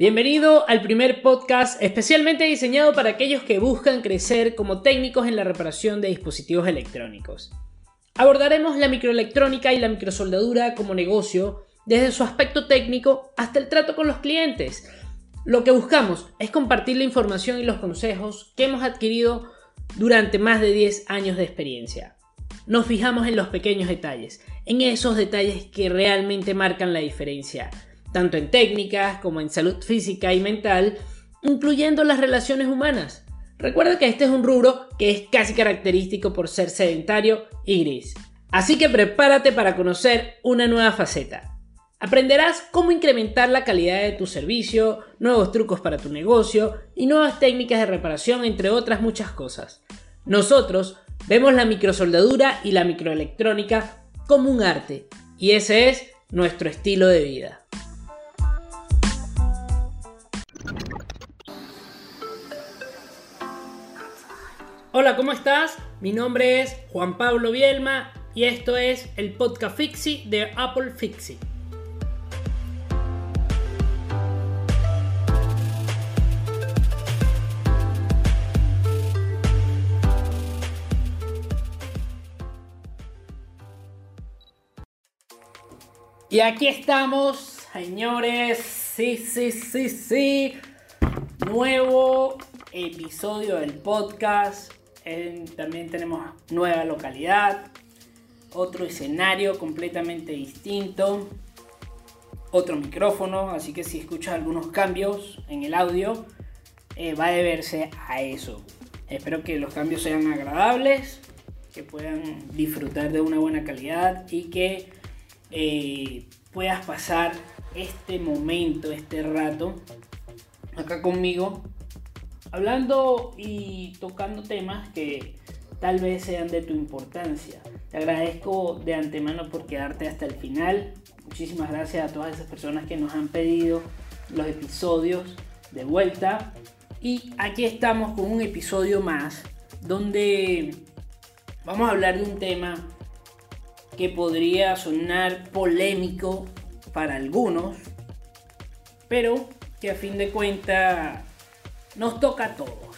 Bienvenido al primer podcast especialmente diseñado para aquellos que buscan crecer como técnicos en la reparación de dispositivos electrónicos. Abordaremos la microelectrónica y la microsoldadura como negocio desde su aspecto técnico hasta el trato con los clientes. Lo que buscamos es compartir la información y los consejos que hemos adquirido durante más de 10 años de experiencia. Nos fijamos en los pequeños detalles, en esos detalles que realmente marcan la diferencia, tanto en técnicas como en salud física y mental, incluyendo las relaciones humanas. Recuerda que este es un rubro que es casi característico por ser sedentario y gris. Así que prepárate para conocer una nueva faceta. Aprenderás cómo incrementar la calidad de tu servicio, nuevos trucos para tu negocio y nuevas técnicas de reparación, entre otras muchas cosas. Nosotros vemos la microsoldadura y la microelectrónica como un arte y ese es nuestro estilo de vida. Hola, ¿cómo estás? Mi nombre es Juan Pablo Bielma y esto es el podcast Fixie de Apple Fixie. Y aquí estamos, señores. Sí, sí, sí, sí. Nuevo episodio del podcast. También tenemos nueva localidad. Otro escenario completamente distinto. Otro micrófono. Así que si escuchas algunos cambios en el audio, eh, va a deberse a eso. Espero que los cambios sean agradables. Que puedan disfrutar de una buena calidad y que eh, puedas pasar este momento, este rato acá conmigo, hablando y tocando temas que tal vez sean de tu importancia. Te agradezco de antemano por quedarte hasta el final. Muchísimas gracias a todas esas personas que nos han pedido los episodios de vuelta. Y aquí estamos con un episodio más donde vamos a hablar de un tema que podría sonar polémico para algunos, pero que a fin de cuentas nos toca a todos.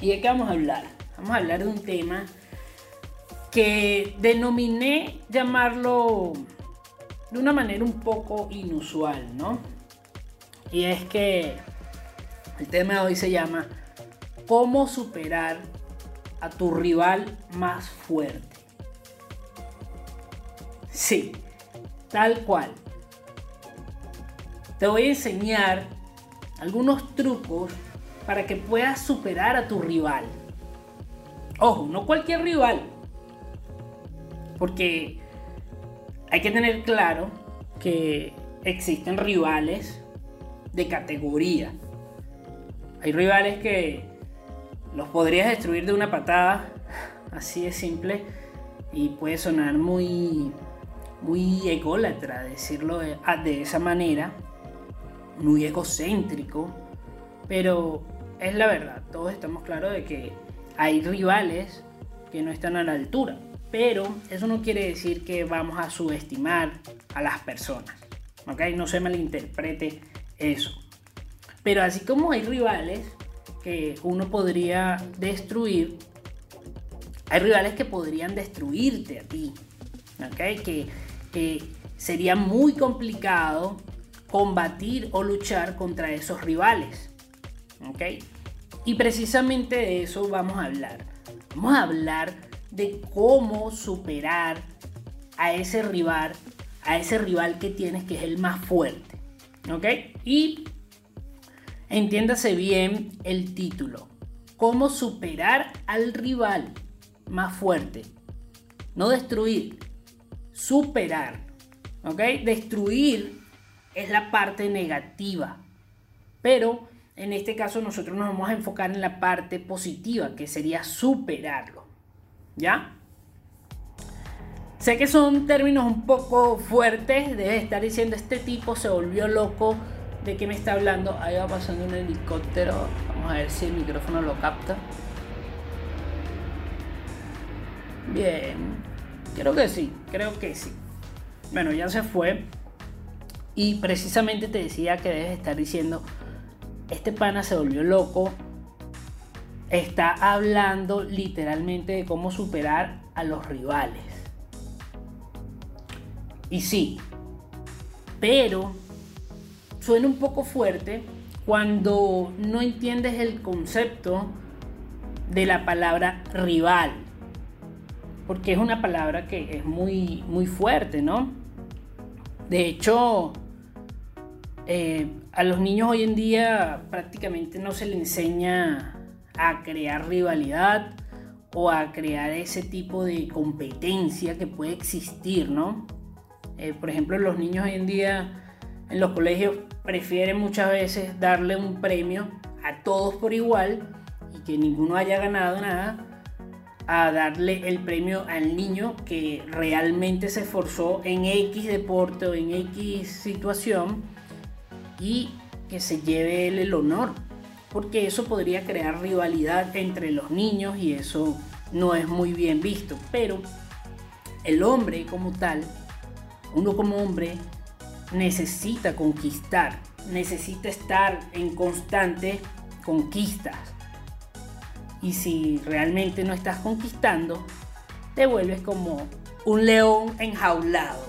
¿Y de qué vamos a hablar? Vamos a hablar de un tema que denominé llamarlo de una manera un poco inusual, ¿no? Y es que el tema de hoy se llama ¿Cómo superar a tu rival más fuerte? Sí, tal cual. Te voy a enseñar algunos trucos para que puedas superar a tu rival. Ojo, no cualquier rival. Porque hay que tener claro que existen rivales de categoría. Hay rivales que los podrías destruir de una patada, así de simple, y puede sonar muy muy ególatra, decirlo ah, de, esa manera, muy egocéntrico, pero es la verdad, todos estamos claros de que hay rivales que no están a la altura, pero eso no quiere decir que vamos a subestimar a las personas, ¿ok? No se malinterprete eso. Pero así como hay rivales que uno podría destruir, hay rivales que podrían destruirte a ti, ¿ok? Que sería muy complicado combatir o luchar contra esos rivales. ¿Ok? Y precisamente de eso vamos a hablar. Vamos a hablar de cómo superar a ese rival, a ese rival que tienes que es el más fuerte. ¿Ok? Y entiéndase bien el título. Cómo superar al rival más fuerte. No destruir, superar. ¿Ok? Destruir es la parte negativa. Pero en este caso nosotros nos vamos a enfocar en la parte positiva, que sería superarlo. ¿Ya? Sé que son términos un poco fuertes, debe estar diciendo este tipo se volvió loco, ¿de qué me está hablando? Ahí va pasando un helicóptero, vamos a ver si el micrófono lo capta. Bien, Creo que sí, creo que sí. Bueno, ya se fue. Y precisamente te decía que debes estar diciendo, este pana se volvió loco, está hablando literalmente de cómo superar a los rivales. Y sí, pero suena un poco fuerte cuando no entiendes el concepto de la palabra rival. Porque es una palabra que es muy, muy fuerte, ¿no? De hecho, eh, a los niños hoy en día prácticamente no se les enseña a crear rivalidad o a crear ese tipo de competencia que puede existir, ¿no? Eh, por ejemplo, los niños hoy en día en los colegios prefieren muchas veces darle un premio a todos por igual y que ninguno haya ganado nada a darle el premio al niño que realmente se esforzó en X deporte o en X situación y que se lleve el honor porque eso podría crear rivalidad entre los niños y eso no es muy bien visto. Pero el hombre como tal, uno como hombre, necesita conquistar, necesita estar en constante conquistas. Y si realmente no estás conquistando, te vuelves como un león enjaulado.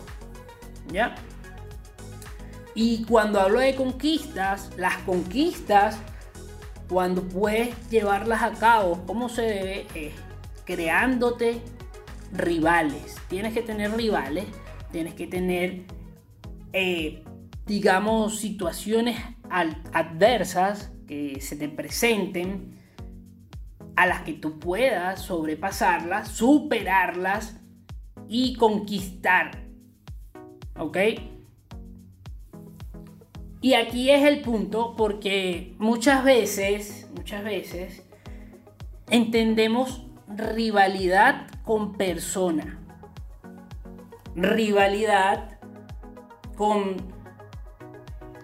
¿Ya? Y cuando hablo de conquistas, las conquistas cuando puedes llevarlas a cabo como se debe es creándote rivales. Tienes que tener rivales, tienes que tener, eh, digamos, situaciones adversas que se te presenten, a las que tú puedas sobrepasarlas, superarlas y conquistar. ¿Ok? Y aquí es el punto porque muchas veces, muchas veces, entendemos rivalidad con persona. Rivalidad con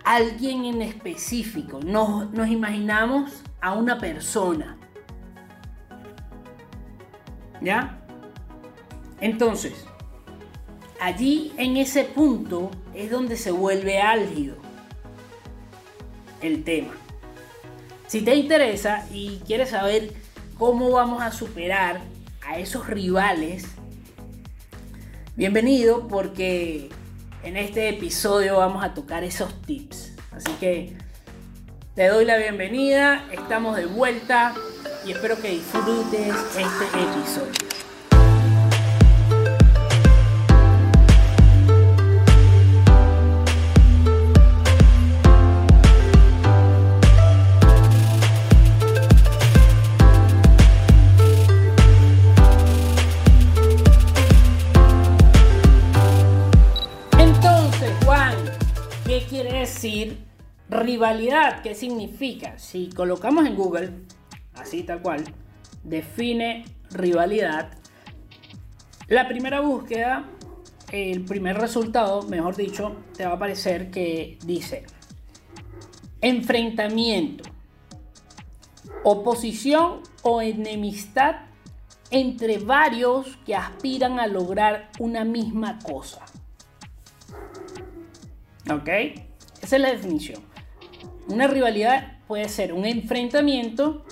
alguien en específico. Nos, nos imaginamos a una persona. ¿Ya? Entonces, allí en ese punto es donde se vuelve álgido el tema. Si te interesa y quieres saber cómo vamos a superar a esos rivales, bienvenido porque en este episodio vamos a tocar esos tips. Así que te doy la bienvenida, estamos de vuelta y espero que disfrutes este episodio. Rivalidad, ¿qué significa? Si colocamos en Google, así tal cual, define rivalidad, la primera búsqueda, el primer resultado, mejor dicho, te va a aparecer que dice enfrentamiento, oposición o enemistad entre varios que aspiran a lograr una misma cosa. ¿Ok? Esa es la definición. Una rivalidad puede ser un enfrentamiento,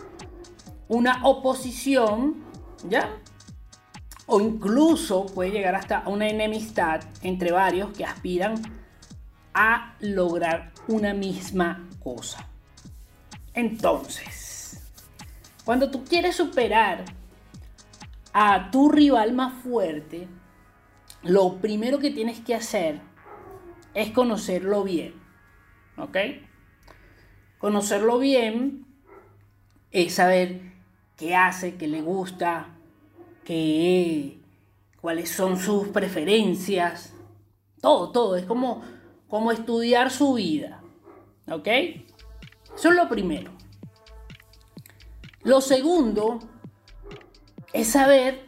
una oposición, ¿ya? O incluso puede llegar hasta una enemistad entre varios que aspiran a lograr una misma cosa. Entonces, cuando tú quieres superar a tu rival más fuerte, lo primero que tienes que hacer es conocerlo bien. ¿Ok? Conocerlo bien es saber qué hace, qué le gusta, qué, cuáles son sus preferencias. Todo, todo. Es como, como estudiar su vida. ¿Ok? Eso es lo primero. Lo segundo es saber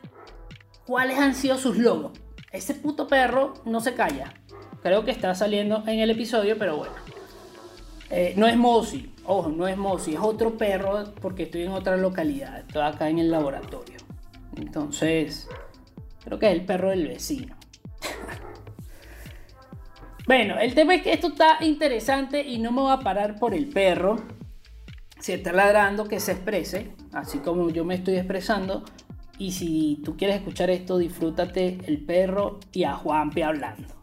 cuáles han sido sus logros. Ese puto perro no se calla. Creo que está saliendo en el episodio, pero bueno. Eh, no es Mosi, ojo, no es Mosi, es otro perro porque estoy en otra localidad, estoy acá en el laboratorio. Entonces, creo que es el perro del vecino. Bueno, el tema es que esto está interesante y no me va a parar por el perro. Si está ladrando, que se exprese, así como yo me estoy expresando. Y si tú quieres escuchar esto, disfrútate el perro y a Juanpe hablando.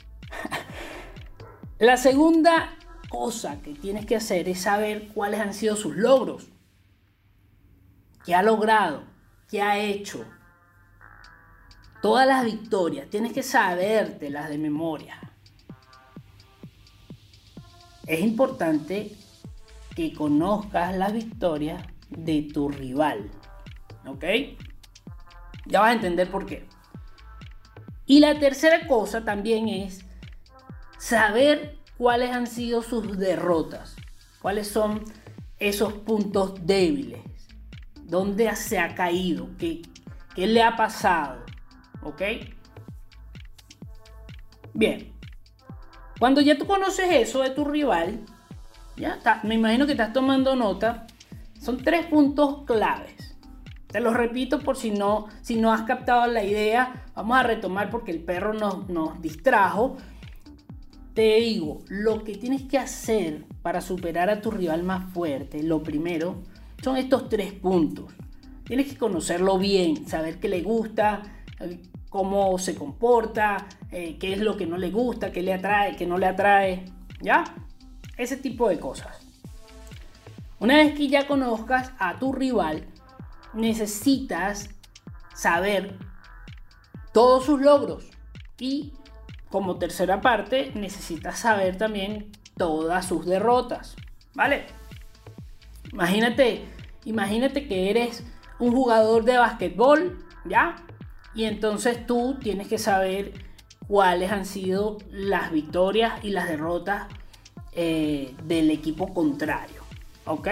La segunda cosa que tienes que hacer es saber cuáles han sido sus logros. ¿Qué ha logrado? ¿Qué ha hecho? Todas las victorias, tienes que sabértelas de memoria. Es importante que conozcas las victorias de tu rival. ¿Ok? Ya vas a entender por qué. Y la tercera cosa también es saber cuáles han sido sus derrotas, cuáles son esos puntos débiles, dónde se ha caído, qué, qué le ha pasado. ¿Ok? Bien. Cuando ya tú conoces eso de tu rival, ya está, me imagino que estás tomando nota, son tres puntos claves. Te los repito por si no, si no has captado la idea. Vamos a retomar porque el perro nos, nos distrajo. Te digo, lo que tienes que hacer para superar a tu rival más fuerte, lo primero, son estos tres puntos. Tienes que conocerlo bien, saber qué le gusta, eh, cómo se comporta, eh, qué es lo que no le gusta, qué le atrae, qué no le atrae, ¿ya? Ese tipo de cosas. Una vez que ya conozcas a tu rival, necesitas saber todos sus logros y como tercera parte necesitas saber también todas sus derrotas, ¿vale? Imagínate, imagínate que eres un jugador de básquetbol, ¿ya? Y entonces tú tienes que saber cuáles han sido las victorias y las derrotas eh, del equipo contrario, ¿ok?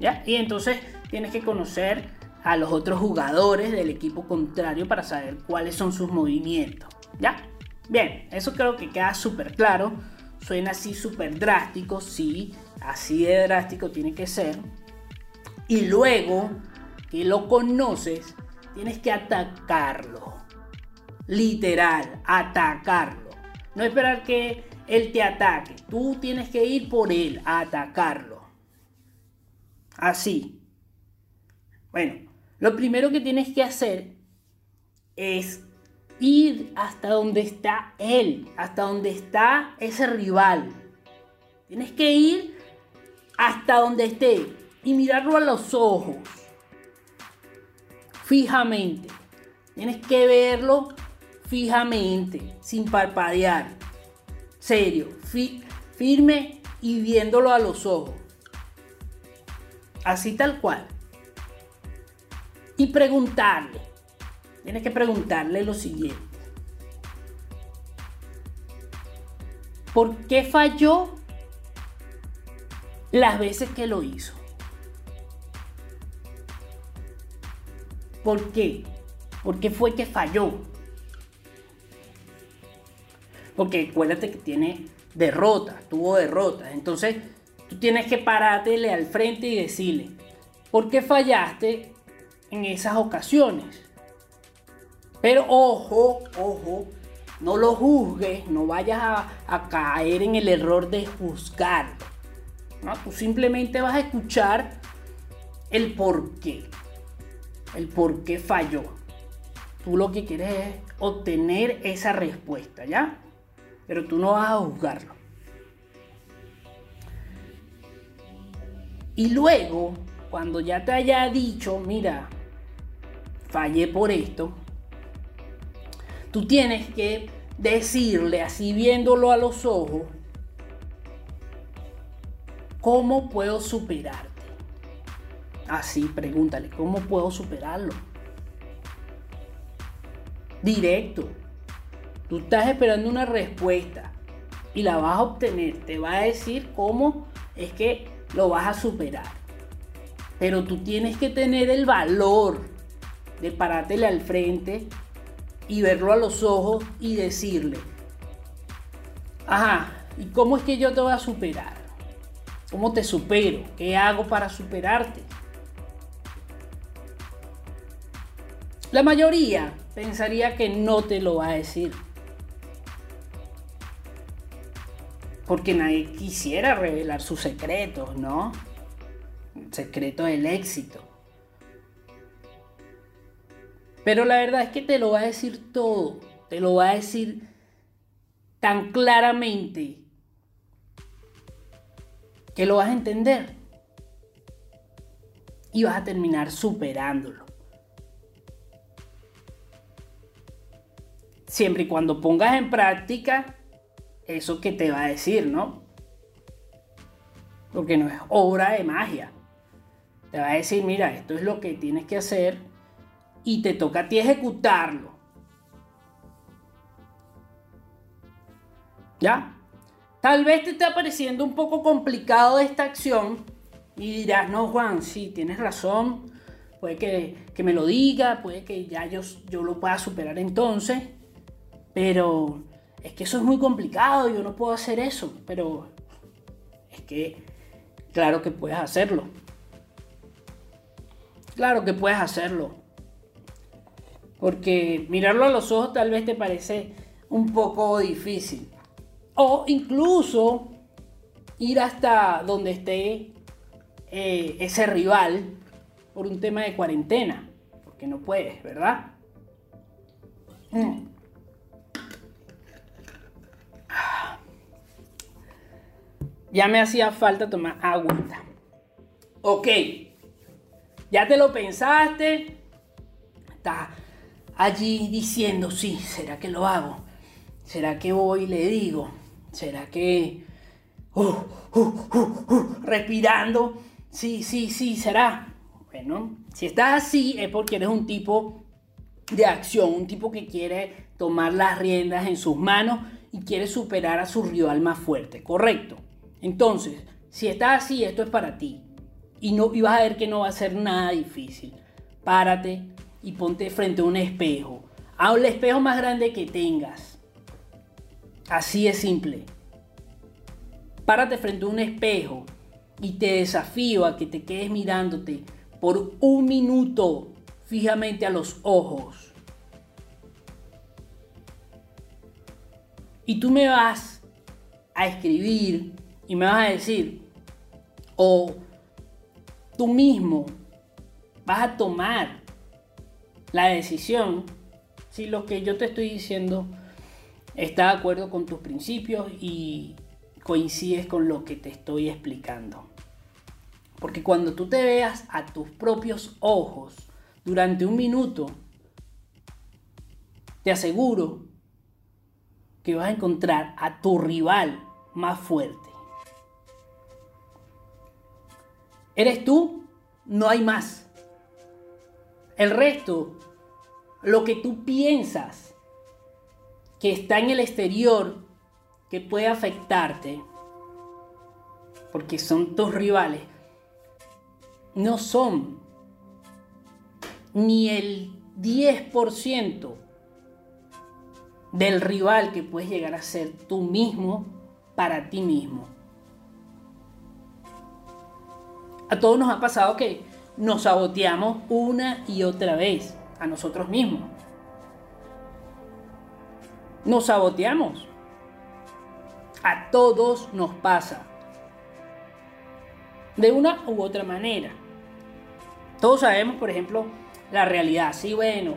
¿Ya? Y entonces tienes que conocer a los otros jugadores del equipo contrario para saber cuáles son sus movimientos. ¿Ya? Bien, eso creo que queda súper claro. Suena así súper drástico, sí, así de drástico tiene que ser. Y luego que lo conoces, tienes que atacarlo. Literal, atacarlo. No esperar que él te ataque. Tú tienes que ir por él, atacarlo. Así. Bueno, lo primero que tienes que hacer es ir hasta donde está él, hasta donde está ese rival. Tienes que ir hasta donde esté y mirarlo a los ojos, fijamente. Tienes que verlo fijamente, sin parpadear. Serio, firme y viéndolo a los ojos. Así tal cual y preguntarle. Tienes que preguntarle lo siguiente. ¿Por qué falló las veces que lo hizo? ¿Por qué? ¿Por qué fue que falló? Porque acuérdate que tiene derrotas, tuvo derrotas. Entonces tú tienes que parártele al frente y decirle, ¿por qué fallaste en esas ocasiones. Pero ojo, ojo, no lo juzgues, no vayas a, caer en el error de juzgar. Tú simplemente vas a escuchar el por qué. El por qué falló. Tú lo que quieres es obtener esa respuesta, ¿ya? Pero tú no vas a juzgarlo. Y luego, cuando ya te haya dicho, mira, fallé por esto, tú tienes que decirle, así viéndolo a los ojos, ¿cómo puedo superarte? Así, pregúntale, ¿cómo puedo superarlo? Directo. Tú estás esperando una respuesta y la vas a obtener. Te va a decir cómo es que lo vas a superar. Pero tú tienes que tener el valor de parártele al frente y verlo a los ojos y decirle, ajá, ¿y cómo es que yo te voy a superar? ¿Cómo te supero? ¿Qué hago para superarte? La mayoría pensaría que no te lo va a decir. porque nadie quisiera revelar sus secretos, ¿no? El secreto del éxito. Pero la verdad es que te lo va a decir todo, te lo va a decir tan claramente que lo vas a entender y vas a terminar superándolo. Siempre y cuando pongas en práctica eso que te va a decir, ¿no? Porque no es obra de magia. Te va a decir, mira, esto es lo que tienes que hacer y te toca a ti ejecutarlo. ¿Ya? Tal vez te está pareciendo un poco complicado esta acción y dirás, no Juan, sí, tienes razón, puede que, me lo diga, puede que ya yo, yo lo pueda superar entonces, pero es que eso es muy complicado, yo no puedo hacer eso, pero es que claro que puedes hacerlo. Claro que puedes hacerlo. Porque mirarlo a los ojos tal vez te parece un poco difícil. O incluso ir hasta donde esté eh, ese rival por un tema de cuarentena. Porque no puedes, ¿verdad? Mm. Ya me hacía falta tomar agua. Ok. Ya te lo pensaste. Está allí diciendo, sí, ¿será que lo hago? ¿Será que voy y le digo? ¿Será que... Uh, uh, uh, respirando. Sí, sí, sí, será. Bueno, si estás así es porque eres un tipo de acción, un tipo que quiere tomar las riendas en sus manos y quiere superar a su rival más fuerte, ¿correcto? Entonces, si estás así, esto es para ti. Y, no, vas a ver que no va a ser nada difícil. Párate y ponte frente a un espejo. A el espejo más grande que tengas. Así es simple. Párate frente a un espejo y te desafío a que te quedes mirándote por un minuto fijamente a los ojos. Y tú me vas a escribir y me vas a decir, o tú mismo vas a tomar la decisión si lo que yo te estoy diciendo está de acuerdo con tus principios y coincides con lo que te estoy explicando. Porque cuando tú te veas a tus propios ojos durante un minuto, te aseguro que vas a encontrar a tu rival más fuerte. Eres tú, no hay más. El resto, lo que tú piensas que está en el exterior, que puede afectarte, porque son tus rivales, no son ni el 10% del rival que puedes llegar a ser tú mismo para ti mismo. A todos nos ha pasado que nos saboteamos una y otra vez a nosotros mismos. Nos saboteamos. A todos nos pasa. De una u otra manera. Todos sabemos, por ejemplo, la realidad. Sí, bueno,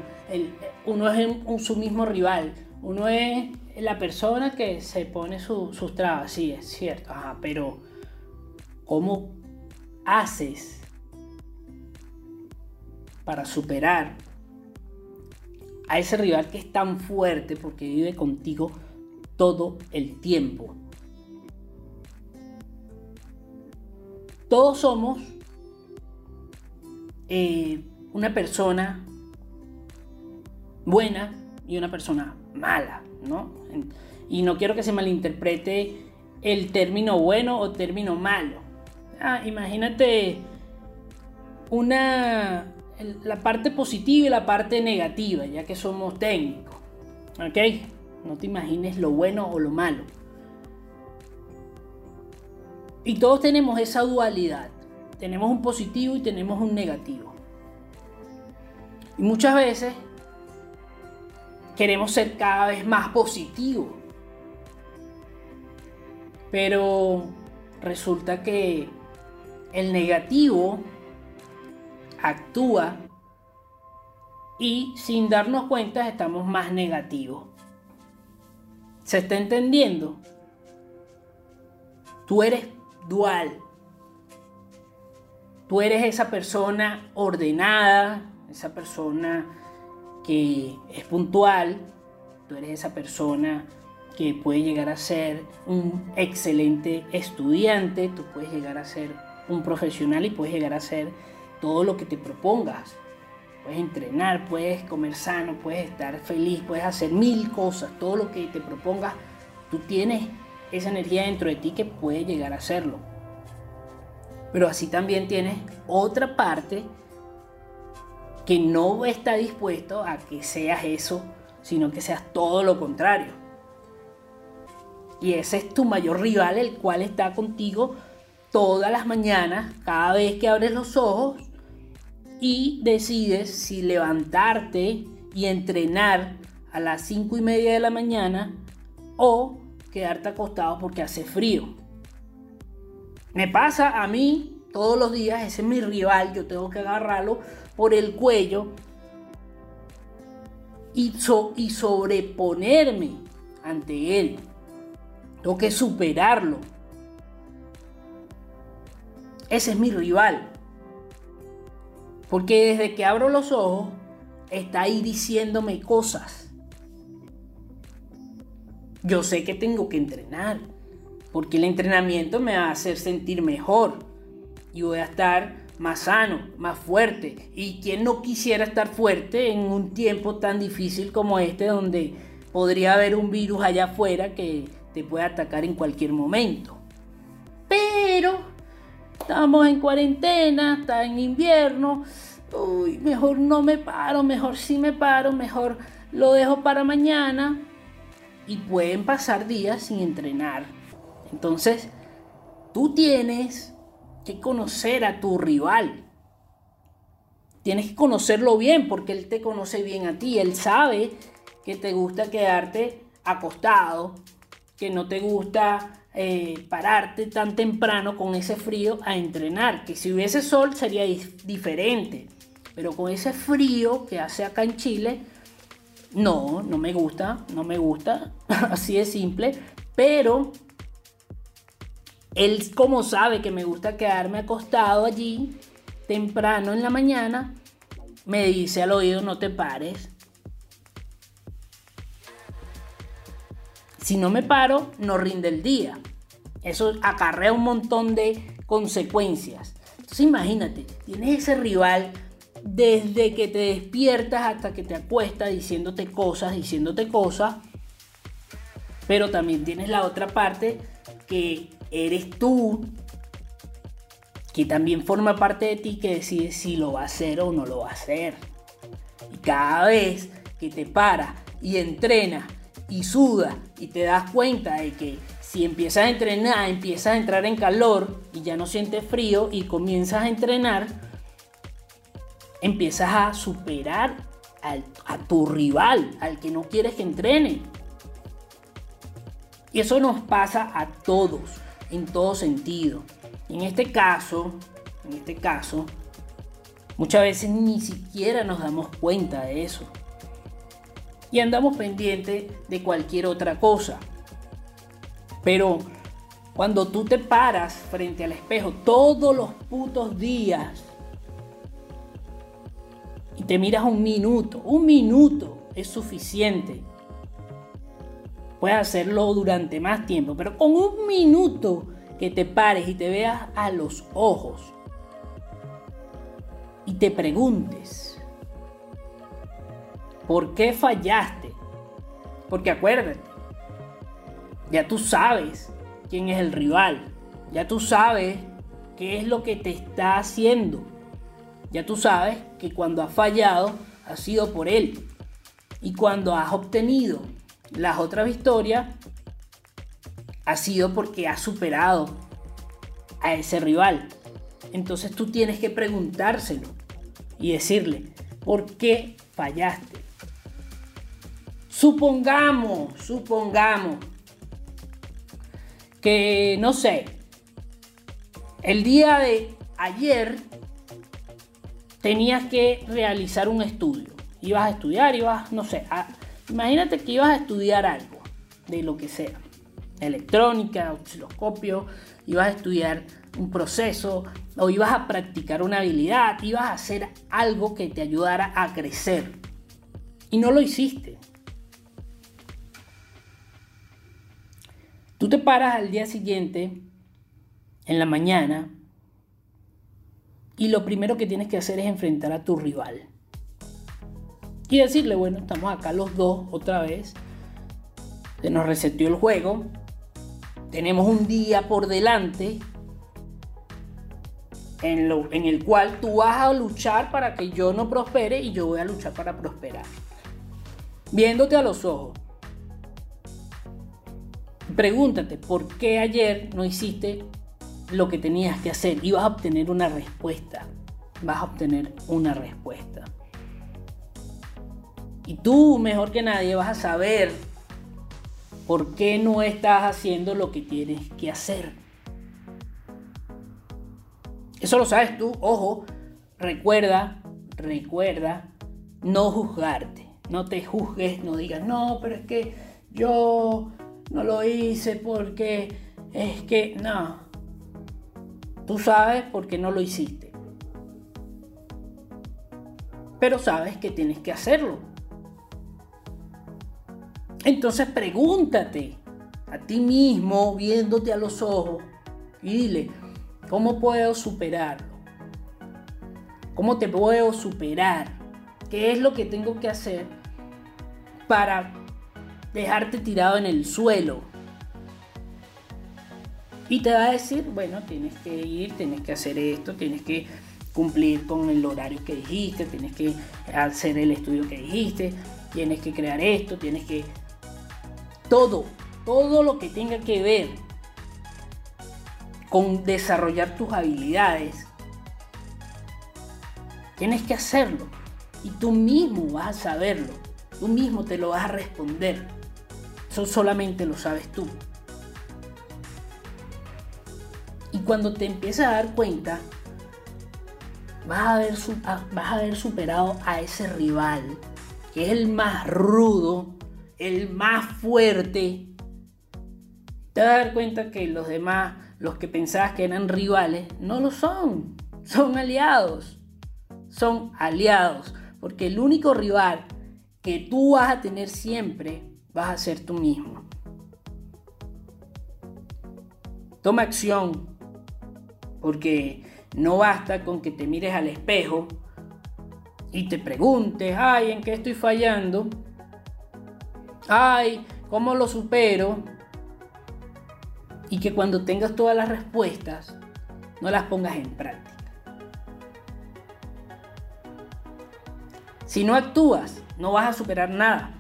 uno es su mismo rival. Uno es la persona que se pone sus trabas. Sí, es cierto. pero ¿cómo haces para superar a ese rival que es tan fuerte porque vive contigo todo el tiempo. Todos somos eh, una persona buena y una persona mala, ¿no? Y no quiero que se malinterprete el término bueno o término malo. Ah, imagínate una la parte positiva y la parte negativa, ya que somos técnicos. ¿Ok? No te imagines lo bueno o lo malo. Y todos tenemos esa dualidad. Tenemos un positivo y tenemos un negativo. Y muchas veces queremos ser cada vez más positivos. Pero resulta que el negativo actúa y sin darnos cuenta estamos más negativos. ¿Se está entendiendo? Tú eres dual. Tú eres esa persona ordenada, esa persona que es puntual, tú eres esa persona que puede llegar a ser un excelente estudiante, tú puedes llegar a ser un profesional y puedes llegar a ser todo lo que te propongas. Puedes entrenar, puedes comer sano, puedes estar feliz, puedes hacer mil cosas, todo lo que te propongas, tú tienes esa energía dentro de ti que puede llegar a hacerlo. Pero así también tienes otra parte que no está dispuesto a que seas eso, sino que seas todo lo contrario. Y ese es tu mayor rival, el cual está contigo todas las mañanas, cada vez que abres los ojos y decides si levantarte y entrenar a las 5 y media de la mañana o quedarte acostado porque hace frío. Me pasa a mí todos los días, ese es mi rival, yo tengo que agarrarlo por el cuello y, y sobreponerme ante él. Tengo que superarlo. Ese es mi rival. Porque desde que abro los ojos, está ahí diciéndome cosas. Yo sé que tengo que entrenar. Porque el entrenamiento me va a hacer sentir mejor. Y voy a estar más sano, más fuerte. Y quien no quisiera estar fuerte en un tiempo tan difícil como este, donde podría haber un virus allá afuera que te puede atacar en cualquier momento. Pero estamos en cuarentena, está en invierno. Uy, mejor no me paro, mejor sí me paro, mejor lo dejo para mañana. Y pueden pasar días sin entrenar. Entonces, tú tienes que conocer a tu rival. Tienes que conocerlo bien porque él te conoce bien a ti. Él sabe que te gusta quedarte acostado, que no te gusta eh, pararte tan temprano con ese frío a entrenar. Que si hubiese sol sería diferente. Pero con ese frío que hace acá en Chile, no, no me gusta, no me gusta. Así de simple. Pero él como sabe que me gusta quedarme acostado allí temprano en la mañana, me dice al oído no te pares, Si no me paro, no rinde el día. Eso acarrea un montón de consecuencias. Entonces imagínate, tienes ese rival desde que te despiertas hasta que te acuestas diciéndote cosas, diciéndote cosas. Pero también tienes la otra parte que eres tú, que también forma parte de ti, que decide si lo va a hacer o no lo va a hacer. Y cada vez que te paras y entrenas y suda y te das cuenta de que si empiezas a entrenar, empiezas a entrar en calor y ya no sientes frío y comienzas a entrenar, empiezas a superar a tu rival, al que no quieres que entrene. Y eso nos pasa a todos, en todo sentido. En este caso, en este caso, muchas veces ni siquiera nos damos cuenta de eso y andamos pendientes de cualquier otra cosa. Pero cuando tú te paras frente al espejo todos los putos días y te miras un minuto, un minuto es suficiente. Puedes hacerlo durante más tiempo, pero con un minuto que te pares y te veas a los ojos y te preguntes, ¿Por qué fallaste? Porque acuérdate, ya tú sabes quién es el rival, ya tú sabes qué es lo que te está haciendo, ya tú sabes que cuando has fallado ha sido por él y cuando has obtenido las otras victorias ha sido porque has superado a ese rival. Entonces tú tienes que preguntárselo y decirle, ¿por qué fallaste? Supongamos, supongamos que, no sé, el día de ayer tenías que realizar un estudio. Ibas a estudiar, ibas, no sé, imagínate que ibas a estudiar algo, de lo que sea, electrónica, osciloscopio, ibas a estudiar un proceso o ibas a practicar una habilidad, ibas a hacer algo que te ayudara a crecer. Y no lo hiciste. Tú te paras al día siguiente, en la mañana, y lo primero que tienes que hacer es enfrentar a tu rival. Y decirle, bueno, estamos acá los dos otra vez. Se nos reseteó el juego. Tenemos un día por delante en, lo, en el cual tú vas a luchar para que yo no prospere y yo voy a luchar para prosperar. Viéndote a los ojos. Pregúntate, ¿por qué ayer no hiciste lo que tenías que hacer? Y vas a obtener una respuesta. Vas a obtener una respuesta. Y tú, mejor que nadie, vas a saber por qué no estás haciendo lo que tienes que hacer. Eso lo sabes tú. Ojo, recuerda, recuerda no juzgarte. No te juzgues, no digas, no, pero es que yo no lo hice porque es que no. Tú sabes por qué no lo hiciste. Pero sabes que tienes que hacerlo. Entonces pregúntate a ti mismo, viéndote a los ojos, y dile, ¿cómo puedo superarlo? ¿Cómo te puedo superar? ¿Qué es lo que tengo que hacer para dejarte tirado en el suelo. Y te va a decir, bueno, tienes que ir, tienes que hacer esto, tienes que cumplir con el horario que dijiste, tienes que hacer el estudio que dijiste, tienes que crear esto, tienes que... Todo, todo lo que tenga que ver con desarrollar tus habilidades, tienes que hacerlo. Y tú mismo vas a saberlo, tú mismo te lo vas a responder. Eso solamente lo sabes tú. Y cuando te empiezas a dar cuenta, vas a, haber, vas a haber superado a ese rival, que es el más rudo, el más fuerte. Te vas a dar cuenta que los demás, los que pensabas que eran rivales, no lo son. Son aliados. Son aliados. Porque el único rival que tú vas a tener siempre vas a ser tú mismo. Toma acción, porque no basta con que te mires al espejo y te preguntes, ay, ¿en qué estoy fallando? Ay, ¿cómo lo supero? Y que cuando tengas todas las respuestas, no las pongas en práctica. Si no actúas, no vas a superar nada.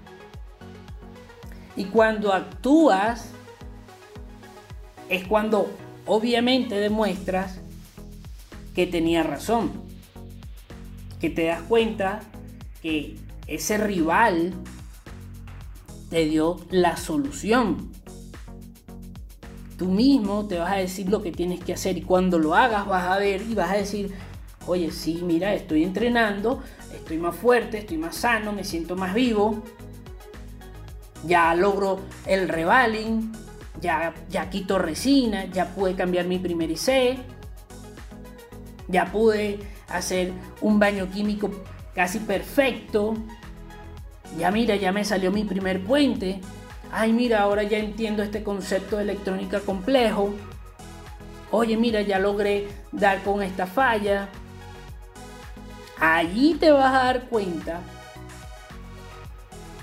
Y cuando actúas es cuando obviamente demuestras que tenía razón. Que te das cuenta que ese rival te dio la solución. Tú mismo te vas a decir lo que tienes que hacer y cuando lo hagas vas a ver y vas a decir, oye, sí, mira, estoy entrenando, estoy más fuerte, estoy más sano, me siento más vivo, ya logro el revaling, ya, ya quito resina, ya pude cambiar mi primer IC, ya pude hacer un baño químico casi perfecto, ya mira, ya me salió mi primer puente, ay mira, ahora ya entiendo este concepto de electrónica complejo, oye mira, ya logré dar con esta falla, allí te vas a dar cuenta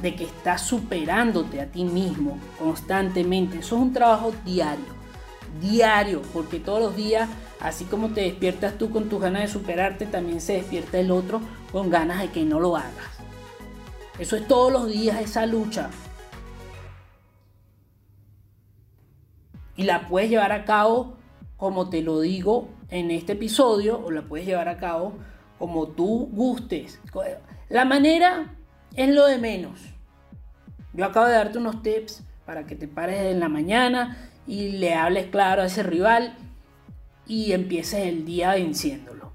de que estás superándote a ti mismo constantemente. Eso es un trabajo diario, diario, porque todos los días, así como te despiertas tú con tus ganas de superarte, también se despierta el otro con ganas de que no lo hagas. Eso es todos los días esa lucha. Y la puedes llevar a cabo como te lo digo en este episodio o la puedes llevar a cabo como tú gustes. La manera es lo de menos. Yo acabo de darte unos tips para que te pares en la mañana y le hables claro a ese rival y empieces el día venciéndolo.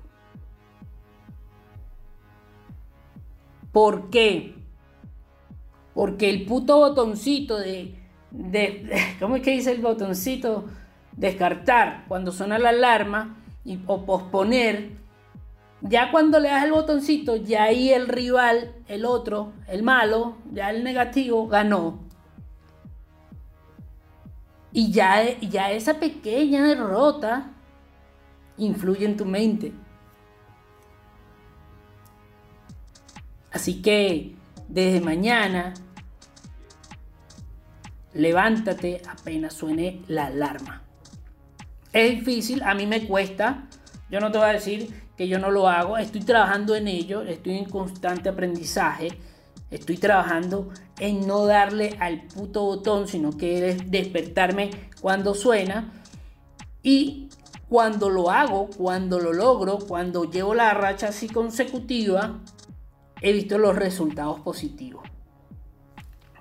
¿Por qué? Porque el puto botoncito de, de, ¿cómo es que dice el botoncito? Descartar cuando suena la alarma y, o posponer. Ya cuando le das el botoncito, ya ahí el rival, el otro, el malo, ya el negativo, ganó. Y ya, ya esa pequeña derrota influye en tu mente. Así que desde mañana, levántate apenas suene la alarma. Es difícil, a mí me cuesta. Yo no te voy a decir que yo no lo hago. Estoy trabajando en ello, estoy en constante aprendizaje. Estoy trabajando en no darle al puto botón, sino que es despertarme cuando suena. Y cuando lo hago, cuando lo logro, cuando llevo la racha así consecutiva, he visto los resultados positivos.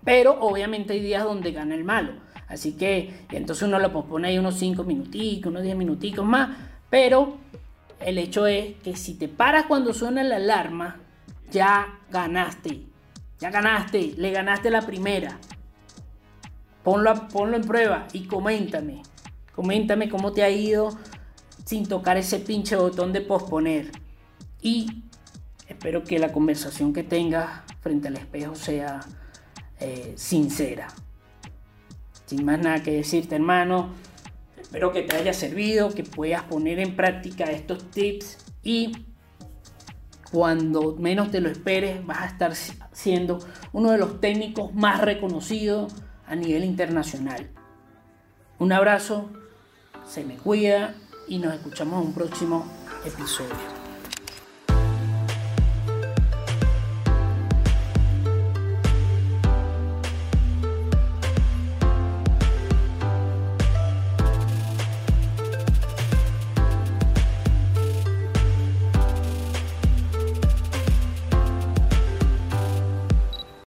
Pero obviamente hay días donde gana el malo. Así que entonces uno lo pospone ahí unos 5 minuticos, unos 10 minuticos más. Pero el hecho es que si te paras cuando suena la alarma, ya ganaste. Ya ganaste, le ganaste la primera. Ponlo, ponlo en prueba y coméntame. Coméntame cómo te ha ido sin tocar ese pinche botón de posponer. Y espero que la conversación que tengas frente al espejo sea eh, sincera. Sin más nada que decirte, hermano. Espero que te haya servido, que puedas poner en práctica estos tips y cuando menos te lo esperes vas a estar siendo uno de los técnicos más reconocidos a nivel internacional. Un abrazo, se me cuida y nos escuchamos en un próximo episodio.